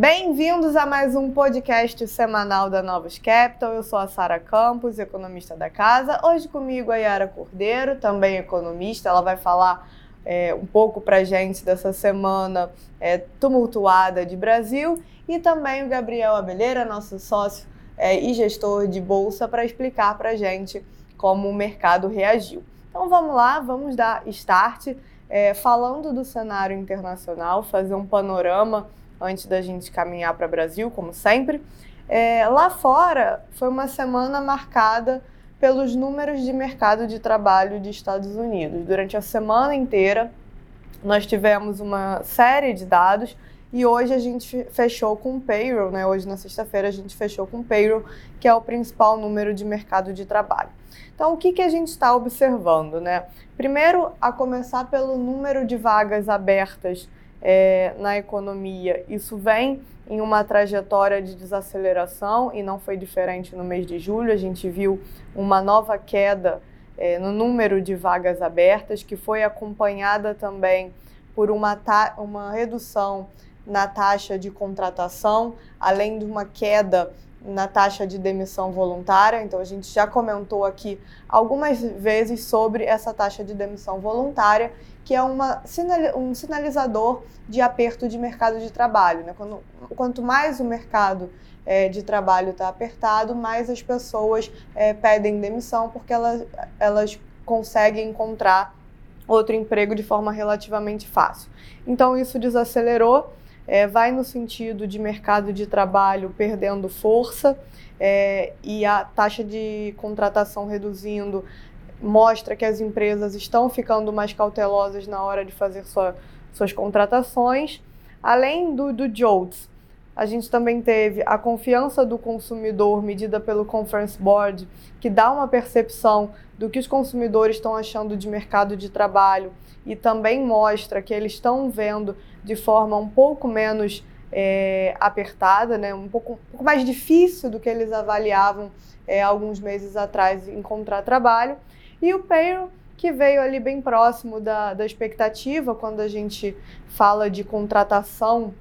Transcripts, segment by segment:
Bem-vindos a mais um podcast semanal da Novos Capital. Eu sou a Sara Campos, economista da casa. Hoje comigo a Yara Cordeiro, também economista. Ela vai falar é, um pouco para gente dessa semana é, tumultuada de Brasil. E também o Gabriel Abelheira, nosso sócio é, e gestor de bolsa, para explicar para gente como o mercado reagiu. Então vamos lá, vamos dar start é, falando do cenário internacional, fazer um panorama antes da gente caminhar para o Brasil, como sempre. É, lá fora foi uma semana marcada pelos números de mercado de trabalho dos Estados Unidos. Durante a semana inteira, nós tivemos uma série de dados e hoje a gente fechou com o payroll, né? Hoje na sexta-feira a gente fechou com o payroll, que é o principal número de mercado de trabalho. Então, o que, que a gente está observando, né? Primeiro, a começar pelo número de vagas abertas é, na economia. Isso vem em uma trajetória de desaceleração e não foi diferente no mês de julho. A gente viu uma nova queda é, no número de vagas abertas, que foi acompanhada também por uma, uma redução na taxa de contratação, além de uma queda na taxa de demissão voluntária. Então, a gente já comentou aqui algumas vezes sobre essa taxa de demissão voluntária, que é uma, um sinalizador de aperto de mercado de trabalho. Né? Quando, quanto mais o mercado é, de trabalho está apertado, mais as pessoas é, pedem demissão, porque elas, elas conseguem encontrar outro emprego de forma relativamente fácil. Então, isso desacelerou é, vai no sentido de mercado de trabalho perdendo força é, e a taxa de contratação reduzindo mostra que as empresas estão ficando mais cautelosas na hora de fazer sua, suas contratações. Além do, do JOLTS, a gente também teve a confiança do consumidor medida pelo Conference Board, que dá uma percepção do que os consumidores estão achando de mercado de trabalho e também mostra que eles estão vendo de forma um pouco menos é, apertada, né? um, pouco, um pouco mais difícil do que eles avaliavam é, alguns meses atrás encontrar trabalho. E o payroll, que veio ali bem próximo da, da expectativa quando a gente fala de contratação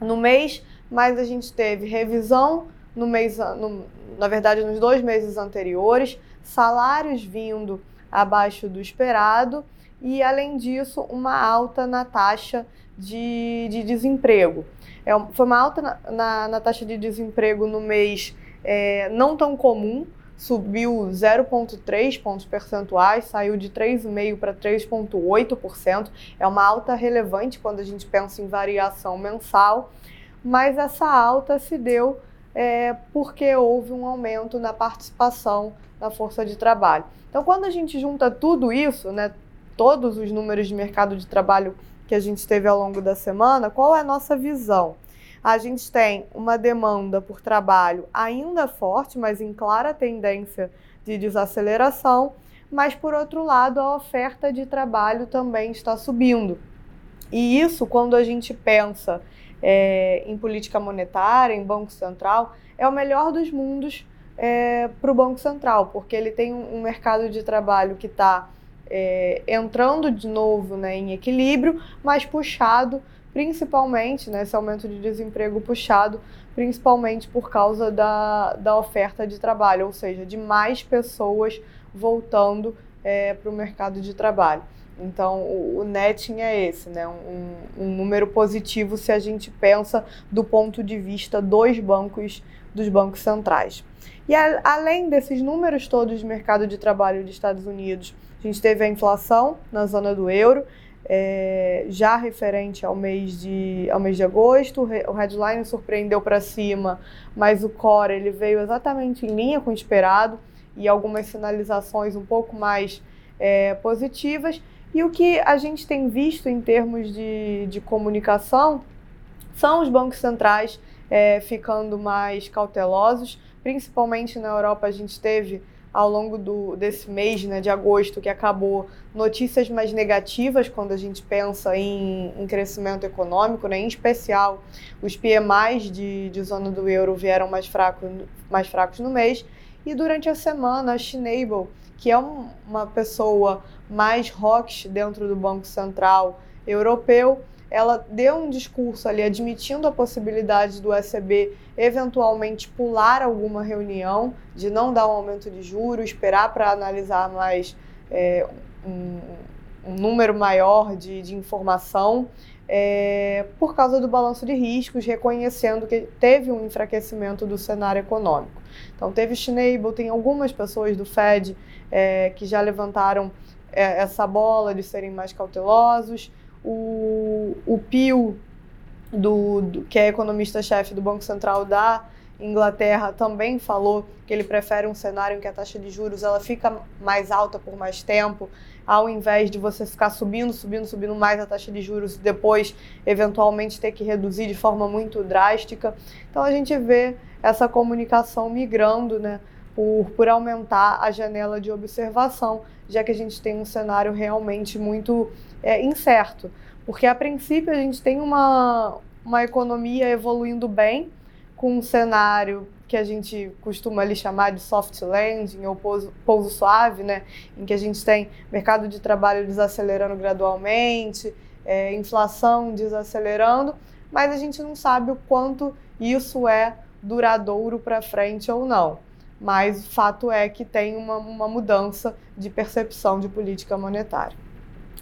no mês, mas a gente teve revisão no mês, no, na verdade, nos dois meses anteriores, salários vindo abaixo do esperado e, além disso, uma alta na taxa de, de desemprego. É, foi uma alta na, na, na, taxa de desemprego no mês é, não tão comum, subiu 0,3 pontos percentuais, saiu de 3,5% para 3,8%. É uma alta relevante quando a gente pensa em variação mensal, mas essa alta se deu é, porque houve um aumento na participação da força de trabalho. Então, quando a gente junta tudo isso, né, todos os números de mercado de trabalho que a gente teve ao longo da semana, qual é a nossa visão? A gente tem uma demanda por trabalho ainda forte, mas em clara tendência de desaceleração, mas por outro lado, a oferta de trabalho também está subindo. E isso, quando a gente pensa é, em política monetária, em Banco Central, é o melhor dos mundos é, para o Banco Central, porque ele tem um, mercado de trabalho que está é, entrando de novo né, em equilíbrio, mas puxado principalmente, né, aumento de desemprego puxado principalmente por causa da, da oferta de trabalho, ou seja, de mais pessoas voltando é, para o mercado de trabalho. Então, o, o netting é esse, né? Um, um, número positivo se a gente pensa do ponto de vista dos bancos, dos bancos centrais. E a, além desses números todos de mercado de trabalho dos Estados Unidos, a gente teve a inflação na zona do euro, é, já referente ao mês de, ao mês de agosto. O headline surpreendeu para cima, mas o core ele veio exatamente em linha com o esperado e algumas sinalizações um pouco mais é, positivas. E o que a gente tem visto em termos de, de comunicação são os bancos centrais é, ficando mais cautelosos, principalmente na Europa a gente teve ao longo do, desse mês né, de agosto que acabou notícias mais negativas quando a gente pensa em, em crescimento econômico, né, em especial os PMIs de, de zona do euro vieram mais, fraco, mais fracos no mês. E durante a semana a Schneibel que é uma pessoa mais rocks dentro do Banco Central Europeu, ela deu um discurso ali admitindo a possibilidade do ECB eventualmente pular alguma reunião, de não dar um aumento de juros, esperar para analisar mais é, um, um, número maior de, de informação, é, por causa do balanço de riscos, reconhecendo que teve um enfraquecimento do cenário econômico. Então, teve Schneibel, tem algumas pessoas do Fed é, que já levantaram é, essa bola de serem mais cautelosos o, o Pio, do, do que é economista-chefe do Banco Central da Inglaterra, também falou que ele prefere um cenário em que a taxa de juros ela fica mais alta por mais tempo, ao invés de você ficar subindo, subindo, subindo mais a taxa de juros e depois, eventualmente, ter que reduzir de forma muito drástica. Então, a gente vê essa comunicação migrando, né? Por, por aumentar a janela de observação, já que a gente tem um cenário realmente muito é, incerto. Porque, a princípio, a gente tem uma, uma economia evoluindo bem, com um cenário que a gente costuma ali chamar de soft landing ou pouso, pouso suave, né? em que a gente tem mercado de trabalho desacelerando gradualmente, é, inflação desacelerando, mas a gente não sabe o quanto isso é duradouro para frente ou não. Mas o fato é que tem uma, uma mudança de percepção de política monetária.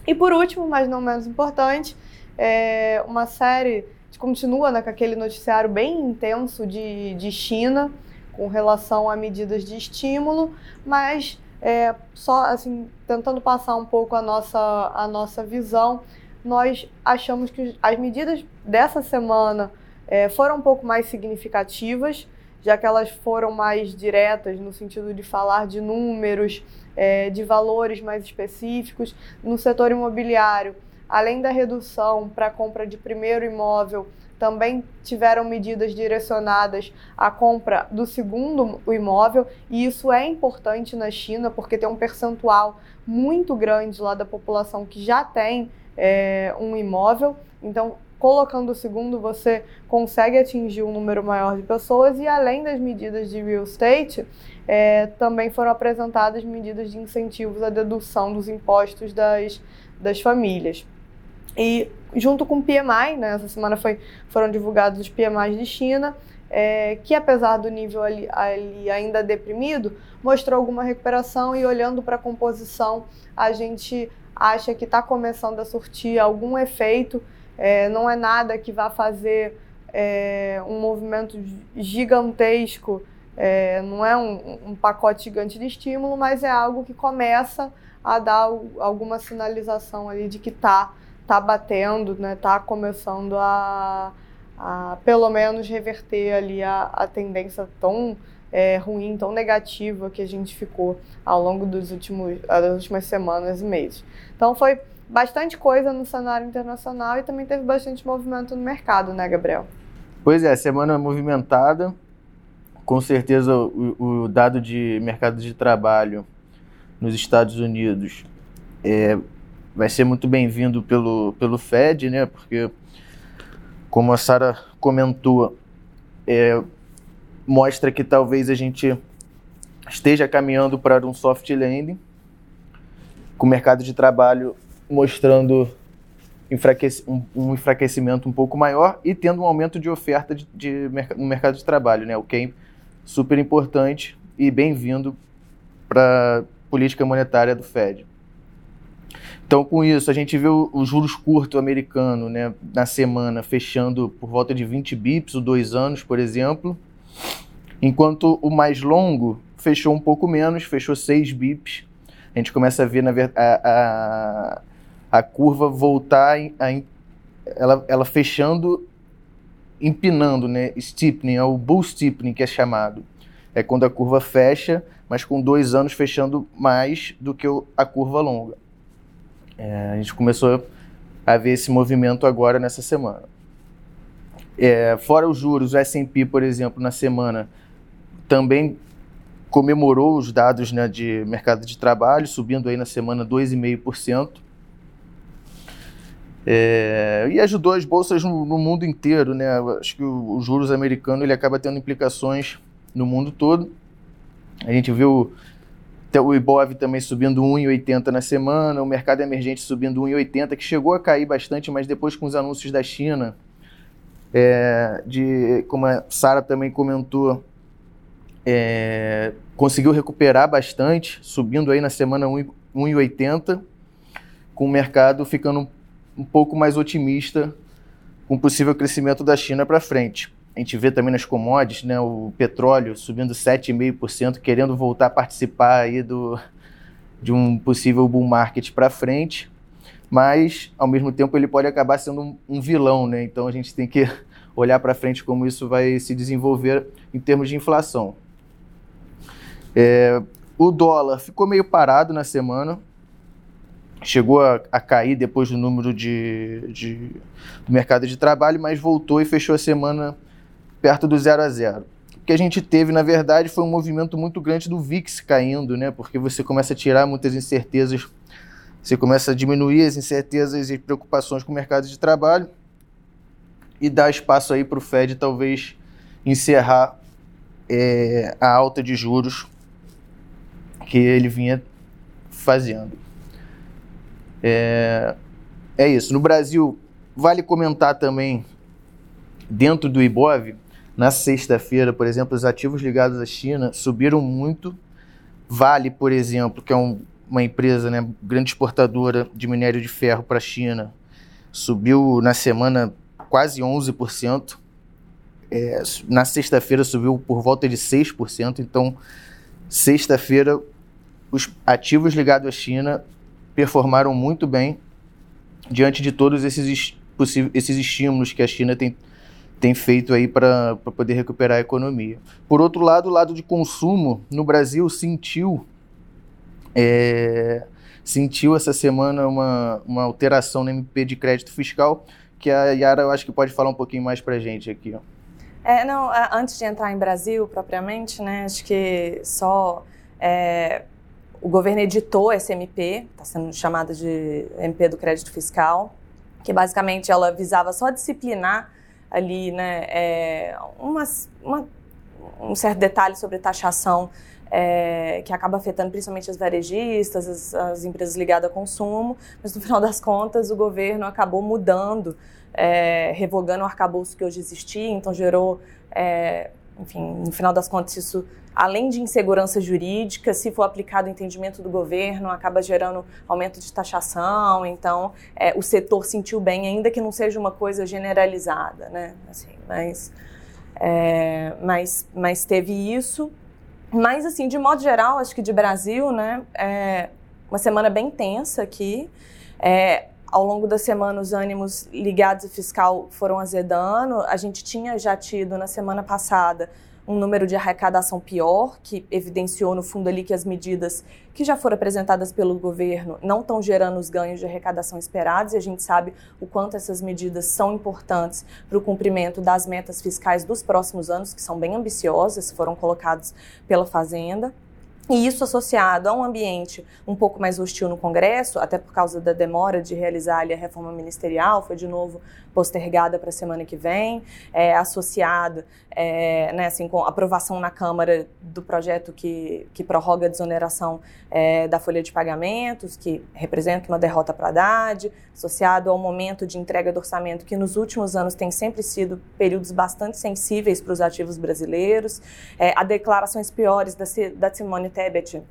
E por último, mas não menos importante, é uma série que continua né, com aquele noticiário bem intenso de, de China com relação a medidas de estímulo, mas é, só assim tentando passar um pouco a nossa, a nossa visão, nós achamos que as medidas dessa semana é, foram um pouco mais significativas, já que elas foram mais diretas no sentido de falar de números, é, de valores mais específicos. No setor imobiliário, além da redução para a compra de primeiro imóvel, também tiveram medidas direcionadas à compra do segundo imóvel, e isso é importante na China, porque tem um percentual muito grande lá da população que já tem é, um imóvel. Então, colocando o segundo, você consegue atingir um número maior de pessoas, e além das medidas de real estate, é, também foram apresentadas medidas de incentivos à dedução dos impostos das, das famílias. E junto com o PMI, né, essa semana foi, foram divulgados os PMIs de China, é, que apesar do nível ali, ali, ainda deprimido, mostrou alguma recuperação e olhando para a composição, a gente acha que está começando a surtir algum efeito, é, não é nada que vá fazer é, um movimento gigantesco é, não é um, um, pacote gigante de estímulo, mas é algo que começa a dar alguma sinalização ali de que está tá batendo, né, tá começando a, a pelo menos reverter ali a, a tendência tão é, ruim, tão negativa que a gente ficou ao longo dos últimos, das últimas semanas e meses. Então foi bastante coisa no cenário internacional e também teve bastante movimento no mercado, né, Gabriel? Pois é, semana movimentada com certeza o, o, dado de mercado de trabalho nos Estados Unidos é, vai ser muito bem-vindo pelo, pelo Fed, né? Porque, como a Sara comentou, é, mostra que talvez a gente esteja caminhando para um soft landing, com o mercado de trabalho mostrando enfraquec um, um, enfraquecimento um pouco maior e tendo um aumento de oferta de, de, no mercado de trabalho, né? O que é super importante e bem-vindo para a política monetária do Fed. Então, com isso, a gente viu os juros curto americano né, na semana fechando por volta de 20 bips, o dois anos, por exemplo, enquanto o mais longo fechou um pouco menos, fechou 6 bips. A gente começa a ver na, a, a curva voltar, a, ela, ela fechando empinando, né? Steepening, é o bull steepening que é chamado. É quando a curva fecha, mas com dois anos fechando mais do que a curva longa. É, a gente começou a ver esse movimento agora nessa semana. É, fora os juros, o S&P, por exemplo, na semana também comemorou os dados né, de mercado de trabalho, subindo aí na semana 2,5%. É, e ajudou as bolsas no, no, mundo inteiro, né? Acho que o, o, juros americano ele acaba tendo implicações no mundo todo. A gente viu o Ibov também subindo 1,80 na semana, o mercado emergente subindo 1,80, que chegou a cair bastante, mas depois com os anúncios da China, é, de, como a Sara também comentou, é, conseguiu recuperar bastante, subindo aí na semana 1,80, com o mercado ficando um pouco mais otimista com o possível crescimento da China para frente. A gente vê também nas commodities, né, o petróleo subindo 7,5%, querendo voltar a participar aí do, de um possível bull market para frente, mas ao mesmo tempo ele pode acabar sendo um, um vilão, né? Então a gente tem que olhar para frente como isso vai se desenvolver em termos de inflação. É, o dólar ficou meio parado na semana, chegou a, a cair depois do número de, de, do mercado de trabalho, mas voltou e fechou a semana perto do zero a zero. O que a gente teve, na verdade, foi um movimento muito grande do VIX caindo, né? Porque você começa a tirar muitas incertezas, você começa a diminuir as incertezas e preocupações com o mercado de trabalho e dá espaço aí para o Fed talvez encerrar é, a alta de juros que ele vinha fazendo. É, é isso. No Brasil, vale comentar também, dentro do IBOV, na sexta-feira, por exemplo, os ativos ligados à China subiram muito. Vale, por exemplo, que é um, uma empresa, né, grande exportadora de minério de ferro para a China, subiu na semana quase 11%. É, na sexta-feira subiu por volta de 6%. Então, sexta-feira os ativos ligados à China performaram muito bem diante de todos esses, esses estímulos que a China tem, tem feito aí para poder recuperar a economia. Por outro lado, o lado de consumo no Brasil sentiu é, sentiu essa semana uma, uma alteração no MP de crédito fiscal que a Yara eu acho que pode falar um pouquinho mais para gente aqui. Ó. É, não, antes de entrar em Brasil propriamente, né, acho que só é, o governo editou essa MP, está sendo chamada de MP do crédito fiscal, que basicamente ela visava só disciplinar ali, né, é, uma, um certo detalhe sobre taxação é, que acaba afetando principalmente as varejistas, as, as, empresas ligadas a consumo, mas no final das contas o governo acabou mudando, é, revogando o arcabouço que hoje existia, então gerou, é, enfim, no final das contas isso além de insegurança jurídica, se for aplicado o entendimento do governo, acaba gerando aumento de taxação. Então, é, o setor sentiu bem, ainda que não seja uma coisa generalizada, né? Assim, mas, é, mas, mas teve isso. Mas, assim, de modo geral, acho que de Brasil, né? É uma semana bem tensa aqui. É, ao longo da semana, os ânimos ligados ao fiscal foram azedando. A gente tinha já tido na semana passada um número de arrecadação pior, que evidenciou no fundo ali que as medidas que já foram apresentadas pelo governo não estão gerando os ganhos de arrecadação esperados, e a gente sabe o quanto essas medidas são importantes para o cumprimento das metas fiscais dos próximos anos, que são bem ambiciosas, foram colocadas pela Fazenda. E isso associado a um ambiente um pouco mais hostil no Congresso, até por causa da demora de realizar ali, a reforma ministerial, foi de novo postergada para a semana que vem, é, é, né, assim, com aprovação na Câmara do projeto que, que prorroga a desoneração é, da folha de pagamentos, que representa uma derrota para a Haddad, associado ao momento de entrega do orçamento, que nos últimos anos tem sempre sido períodos bastante sensíveis para os ativos brasileiros, é, a declarações piores da, da Simone Tebet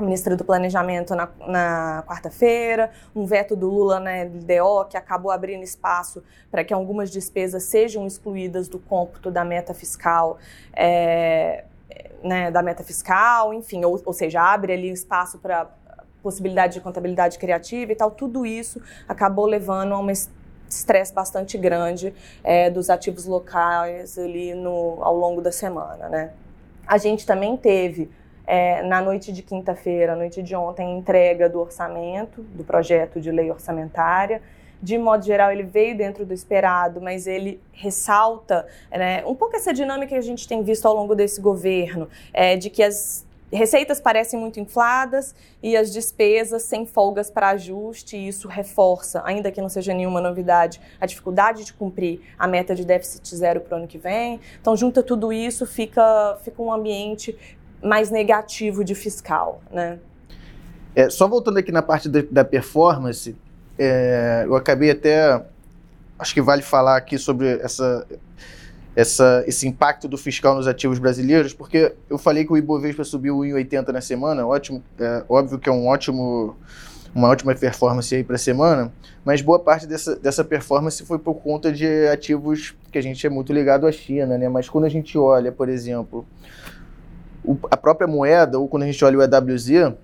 ministra do Planejamento na, na quarta-feira, um veto do Lula na LDO que acabou abrindo espaço para que algumas despesas sejam excluídas do cômputo da meta fiscal, é, né, da meta fiscal, enfim, ou, ou seja, abre ali espaço para possibilidade de contabilidade criativa e tal. Tudo isso acabou levando a uma estresse bastante grande é, dos ativos locais ali no, ao longo da semana, né? A gente também teve é, na noite de quinta-feira, noite de ontem, entrega do orçamento, do projeto de lei orçamentária. De modo geral, ele veio dentro do esperado, mas ele ressalta né, um pouco essa dinâmica que a gente tem visto ao longo desse governo, é, de que as receitas parecem muito infladas e as despesas sem folgas para ajuste, e isso reforça, ainda que não seja nenhuma novidade, a dificuldade de cumprir a meta de déficit zero para o ano que vem. Então, junta tudo isso, fica, fica um ambiente mais negativo de fiscal, né? É, só voltando aqui na parte da, da performance, é, eu acabei até, acho que vale falar aqui sobre essa, essa, esse impacto do fiscal nos ativos brasileiros, porque eu falei que o Ibovespa subiu 1,80 na semana, ótimo, é, óbvio que é um ótimo, uma ótima performance aí para a semana, mas boa parte dessa, dessa performance foi por conta de ativos que a gente é muito ligado à China, né? Mas quando a gente olha, por exemplo, o, a própria moeda, ou quando a gente olha o EWZ,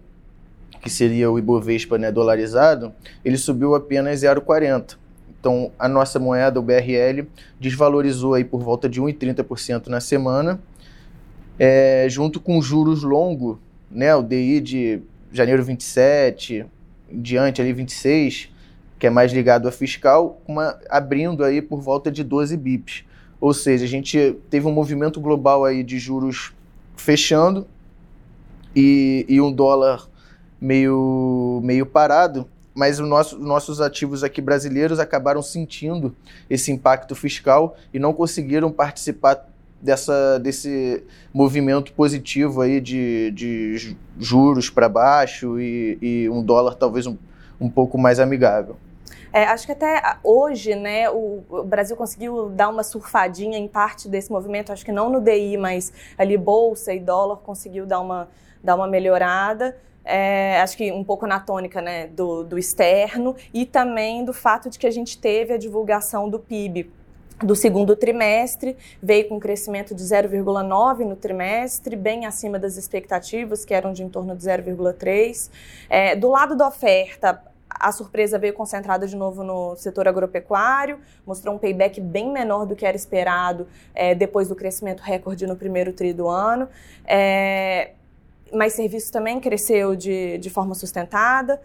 que seria o Ibovespa né, dolarizado, ele subiu apenas 0,40. Então, a nossa moeda, o BRL, desvalorizou aí por volta de 1,30% na semana, é, junto com juros longo, né, o DI de janeiro 27, diante ali 26, que é mais ligado a fiscal, uma, abrindo aí por volta de 12 bips. Ou seja, a gente teve um movimento global aí de juros fechando e, e um dólar meio, meio parado, mas os nosso, nossos ativos aqui brasileiros acabaram sentindo esse impacto fiscal e não conseguiram participar dessa, desse movimento positivo aí de, de juros para baixo e, e, um dólar talvez um, um pouco mais amigável. É, acho que até hoje, né, o, Brasil conseguiu dar uma surfadinha em parte desse movimento, acho que não no DI, mas ali bolsa e dólar conseguiu dar uma, dar uma melhorada é, acho que um pouco na tônica né, do, do externo e também do fato de que a gente teve a divulgação do PIB do segundo trimestre, veio com um crescimento de 0,9 no trimestre, bem acima das expectativas, que eram de em torno de 0,3. É, do lado da oferta, a surpresa veio concentrada de novo no setor agropecuário, mostrou um payback bem menor do que era esperado é, depois do crescimento recorde no primeiro tri do ano. É, mas serviço também cresceu de, de forma sustentada.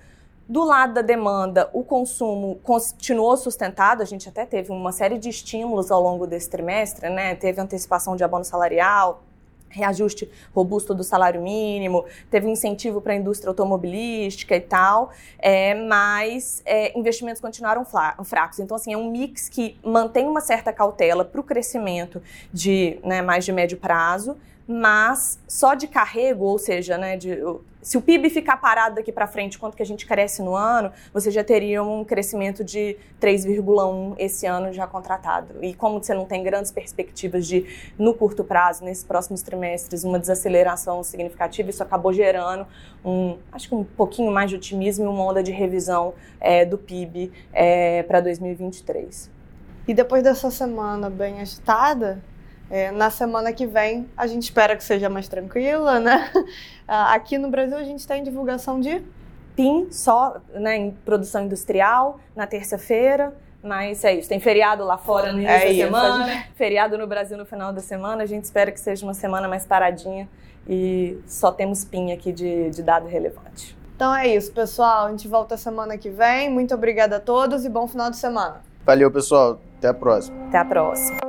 Do lado da demanda, o consumo continuou sustentado, a gente até teve uma série de estímulos ao longo desse trimestre, né? Teve antecipação de abono salarial, reajuste robusto do salário mínimo, teve incentivo para a indústria automobilística e tal, é, mas é, investimentos continuaram fracos. Então, assim, é um mix que mantém uma certa cautela para o crescimento de né, mais de médio prazo, mas só de carrego, ou seja, né, de, se o PIB ficar parado daqui para frente, quanto que a gente cresce no ano, você já teria um crescimento de 3,1 esse ano já contratado. E como você não tem grandes perspectivas de, no curto prazo, nesses próximos trimestres, uma desaceleração significativa, isso acabou gerando um, acho que um pouquinho mais de otimismo e uma onda de revisão é, do PIB é, para 2023. E depois dessa semana bem agitada, é, na semana que vem, a gente espera que seja mais tranquila, né? Ah, aqui no Brasil, a gente tem divulgação de PIN só né, em produção industrial na terça-feira. Mas é isso, tem feriado lá fora no início é da isso, semana, gente... feriado no Brasil no final da semana. A gente espera que seja uma semana mais paradinha e só temos PIN aqui de, de dado relevante. Então é isso, pessoal. A gente volta semana que vem. Muito obrigada a todos e bom final de semana. Valeu, pessoal. Até a próxima. Até a próxima.